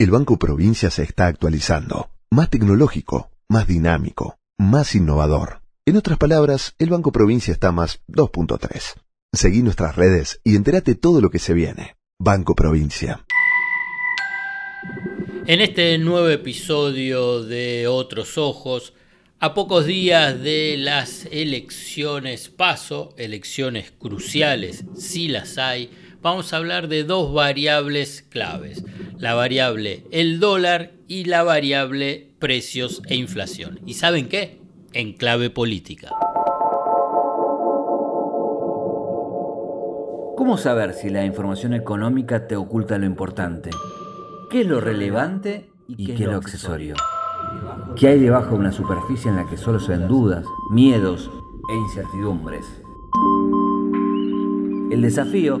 El Banco Provincia se está actualizando, más tecnológico, más dinámico, más innovador. En otras palabras, el Banco Provincia está más 2.3. Seguí nuestras redes y entérate todo lo que se viene. Banco Provincia. En este nuevo episodio de Otros Ojos, a pocos días de las elecciones paso, elecciones cruciales, si las hay, vamos a hablar de dos variables claves, la variable el dólar y la variable precios e inflación. ¿Y saben qué? En clave política. ¿Cómo saber si la información económica te oculta lo importante? ¿Qué es lo relevante y qué, es lo accesorio? ¿Qué hay debajo de una superficie en la que solo se ven dudas, miedos e incertidumbres? El desafío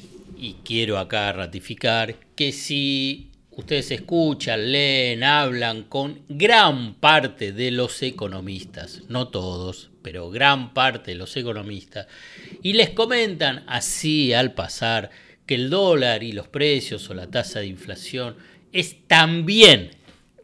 y quiero acá ratificar, que si ustedes escuchan, leen, hablan con gran parte de los economistas, no todos, pero gran parte de los economistas, y les comentan así al pasar que el dólar y los precios o la tasa de inflación es también,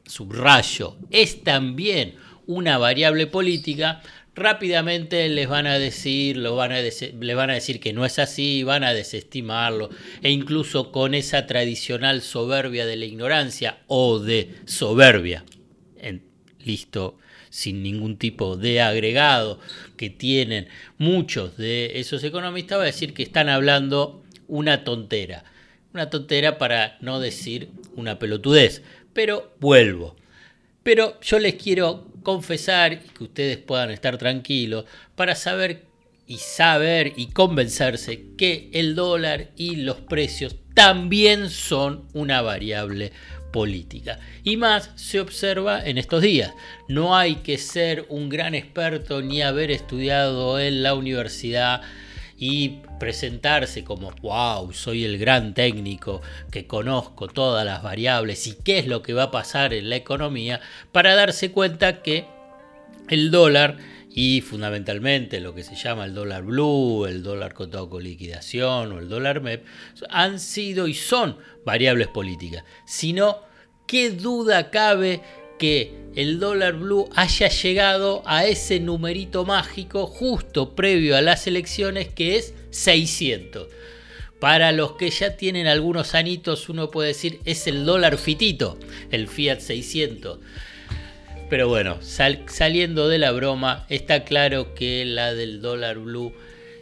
subrayo, es también una variable política, rápidamente les van a decir, van a les van a decir que no es así, van a desestimarlo, e incluso con esa tradicional soberbia de la ignorancia o de soberbia, en, listo, sin ningún tipo de agregado que tienen muchos de esos economistas, va a decir que están hablando una tontera. Una tontera para no decir una pelotudez. Pero vuelvo. Pero yo les quiero confesar y que ustedes puedan estar tranquilos para saber y saber y convencerse que el dólar y los precios también son una variable política. Y más se observa en estos días. No hay que ser un gran experto ni haber estudiado en la universidad y presentarse como, wow, soy el gran técnico que conozco todas las variables y qué es lo que va a pasar en la economía, para darse cuenta que el dólar y fundamentalmente lo que se llama el dólar blue, el dólar contado con liquidación o el dólar MEP, han sido y son variables políticas. Sino, ¿qué duda cabe que el dólar blue haya llegado a ese numerito mágico justo previo a las elecciones que es 600. Para los que ya tienen algunos anitos, uno puede decir es el dólar fitito, el Fiat 600. Pero bueno, saliendo de la broma, está claro que la del dólar blue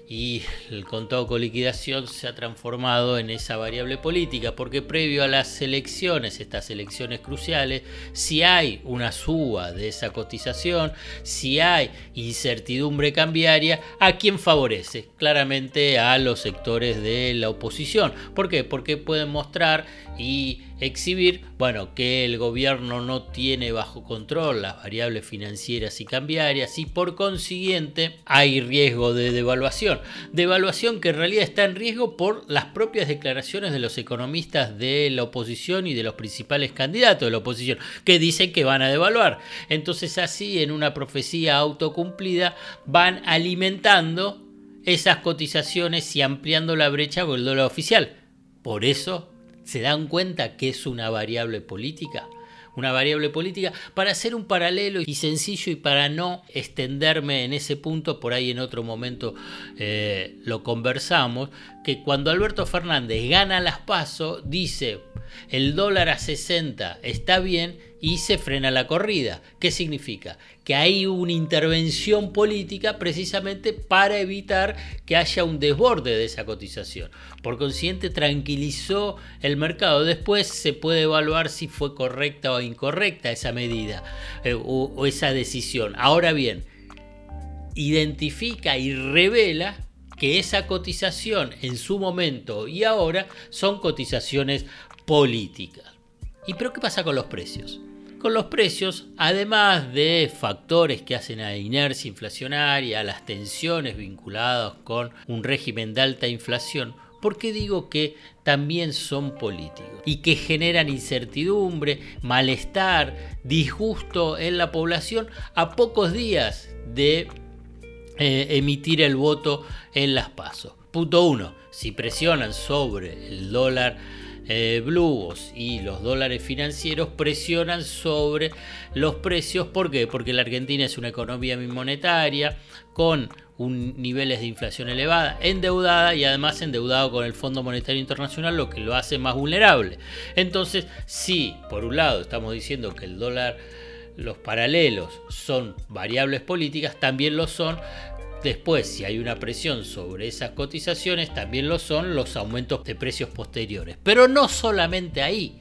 y el contado con liquidación se ha transformado en esa variable política, porque previo a las elecciones, estas elecciones cruciales, si hay una suba de esa cotización, si hay incertidumbre cambiaria, ¿a quién favorece? Claramente a los sectores de la oposición. ¿Por qué? Porque pueden mostrar y exhibir, bueno, que el gobierno no tiene bajo control las variables financieras y cambiarias y por consiguiente hay riesgo de devaluación. Devaluación que en realidad está en riesgo por las propias declaraciones de los economistas de la oposición y de los principales candidatos de la oposición que dicen que van a devaluar. Entonces así en una profecía autocumplida van alimentando esas cotizaciones y ampliando la brecha con el dólar oficial. Por eso ¿Se dan cuenta que es una variable política? Una variable política para hacer un paralelo y sencillo y para no extenderme en ese punto, por ahí en otro momento eh, lo conversamos, que cuando Alberto Fernández gana las pasos, dice el dólar a 60 está bien y se frena la corrida. ¿Qué significa? Que hay una intervención política precisamente para evitar que haya un desborde de esa cotización. Por consiguiente, tranquilizó el mercado. Después se puede evaluar si fue correcta o incorrecta esa medida eh, o esa decisión. Ahora bien, identifica y revela que esa cotización en su momento y ahora son cotizaciones políticas. ¿Y pero qué pasa con los precios? Con los precios, además de factores que hacen a la inercia inflacionaria, las tensiones vinculadas con un régimen de alta inflación, ¿por qué digo que también son políticos y que generan incertidumbre, malestar, disgusto en la población a pocos días de eh, emitir el voto en las pasos? Punto 1. Si presionan sobre el dólar eh, blues y los dólares financieros presionan sobre los precios. ¿Por qué? Porque la Argentina es una economía monetaria con un, niveles de inflación elevada, endeudada y además endeudado con el Fondo Monetario Internacional, lo que lo hace más vulnerable. Entonces, si por un lado estamos diciendo que el dólar, los paralelos son variables políticas, también lo son Después, si hay una presión sobre esas cotizaciones, también lo son los aumentos de precios posteriores. Pero no solamente ahí,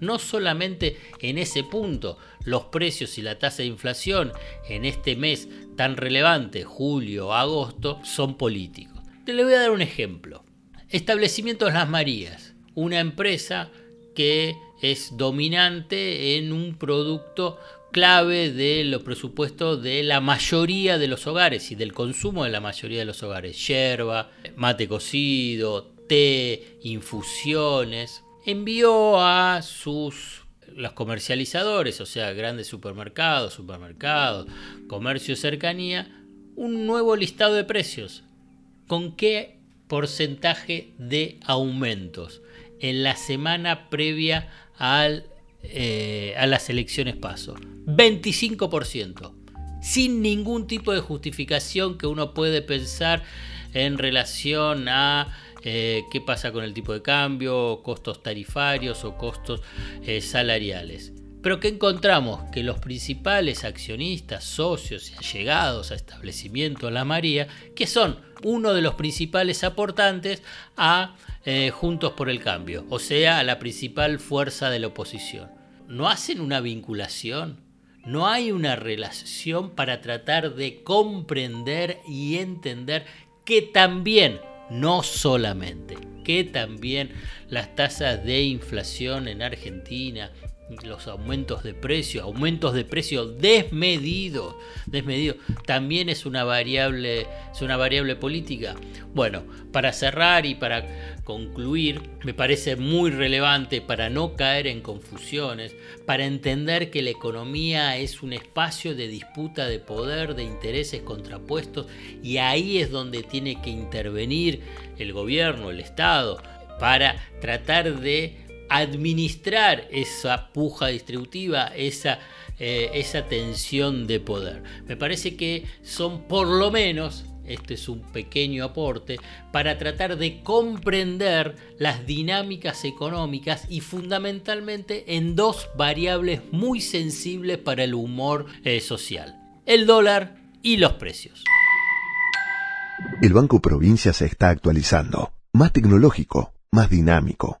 no solamente en ese punto, los precios y la tasa de inflación en este mes tan relevante, julio, agosto, son políticos. Te le voy a dar un ejemplo. Establecimientos Las Marías, una empresa que es dominante en un producto clave de los presupuestos de la mayoría de los hogares y del consumo de la mayoría de los hogares. Yerba, mate cocido, té, infusiones. Envió a sus los comercializadores, o sea, grandes supermercados, supermercados, comercio cercanía, un nuevo listado de precios. ¿Con qué porcentaje de aumentos en la semana previa al eh, a las elecciones paso. 25%. Sin ningún tipo de justificación que uno puede pensar en relación a eh, qué pasa con el tipo de cambio, costos tarifarios o costos eh, salariales. Pero que encontramos que los principales accionistas, socios y allegados a establecimiento La María, que son uno de los principales aportantes a eh, Juntos por el Cambio, o sea, a la principal fuerza de la oposición. ¿No hacen una vinculación? ¿No hay una relación para tratar de comprender y entender que también, no solamente, que también las tasas de inflación en Argentina los aumentos de precio, aumentos de precio desmedidos, desmedidos, también es una variable, es una variable política. Bueno, para cerrar y para concluir, me parece muy relevante para no caer en confusiones, para entender que la economía es un espacio de disputa de poder, de intereses contrapuestos, y ahí es donde tiene que intervenir el gobierno, el Estado, para tratar de administrar esa puja distributiva, esa, eh, esa tensión de poder. Me parece que son por lo menos, este es un pequeño aporte, para tratar de comprender las dinámicas económicas y fundamentalmente en dos variables muy sensibles para el humor eh, social, el dólar y los precios. El Banco Provincia se está actualizando, más tecnológico, más dinámico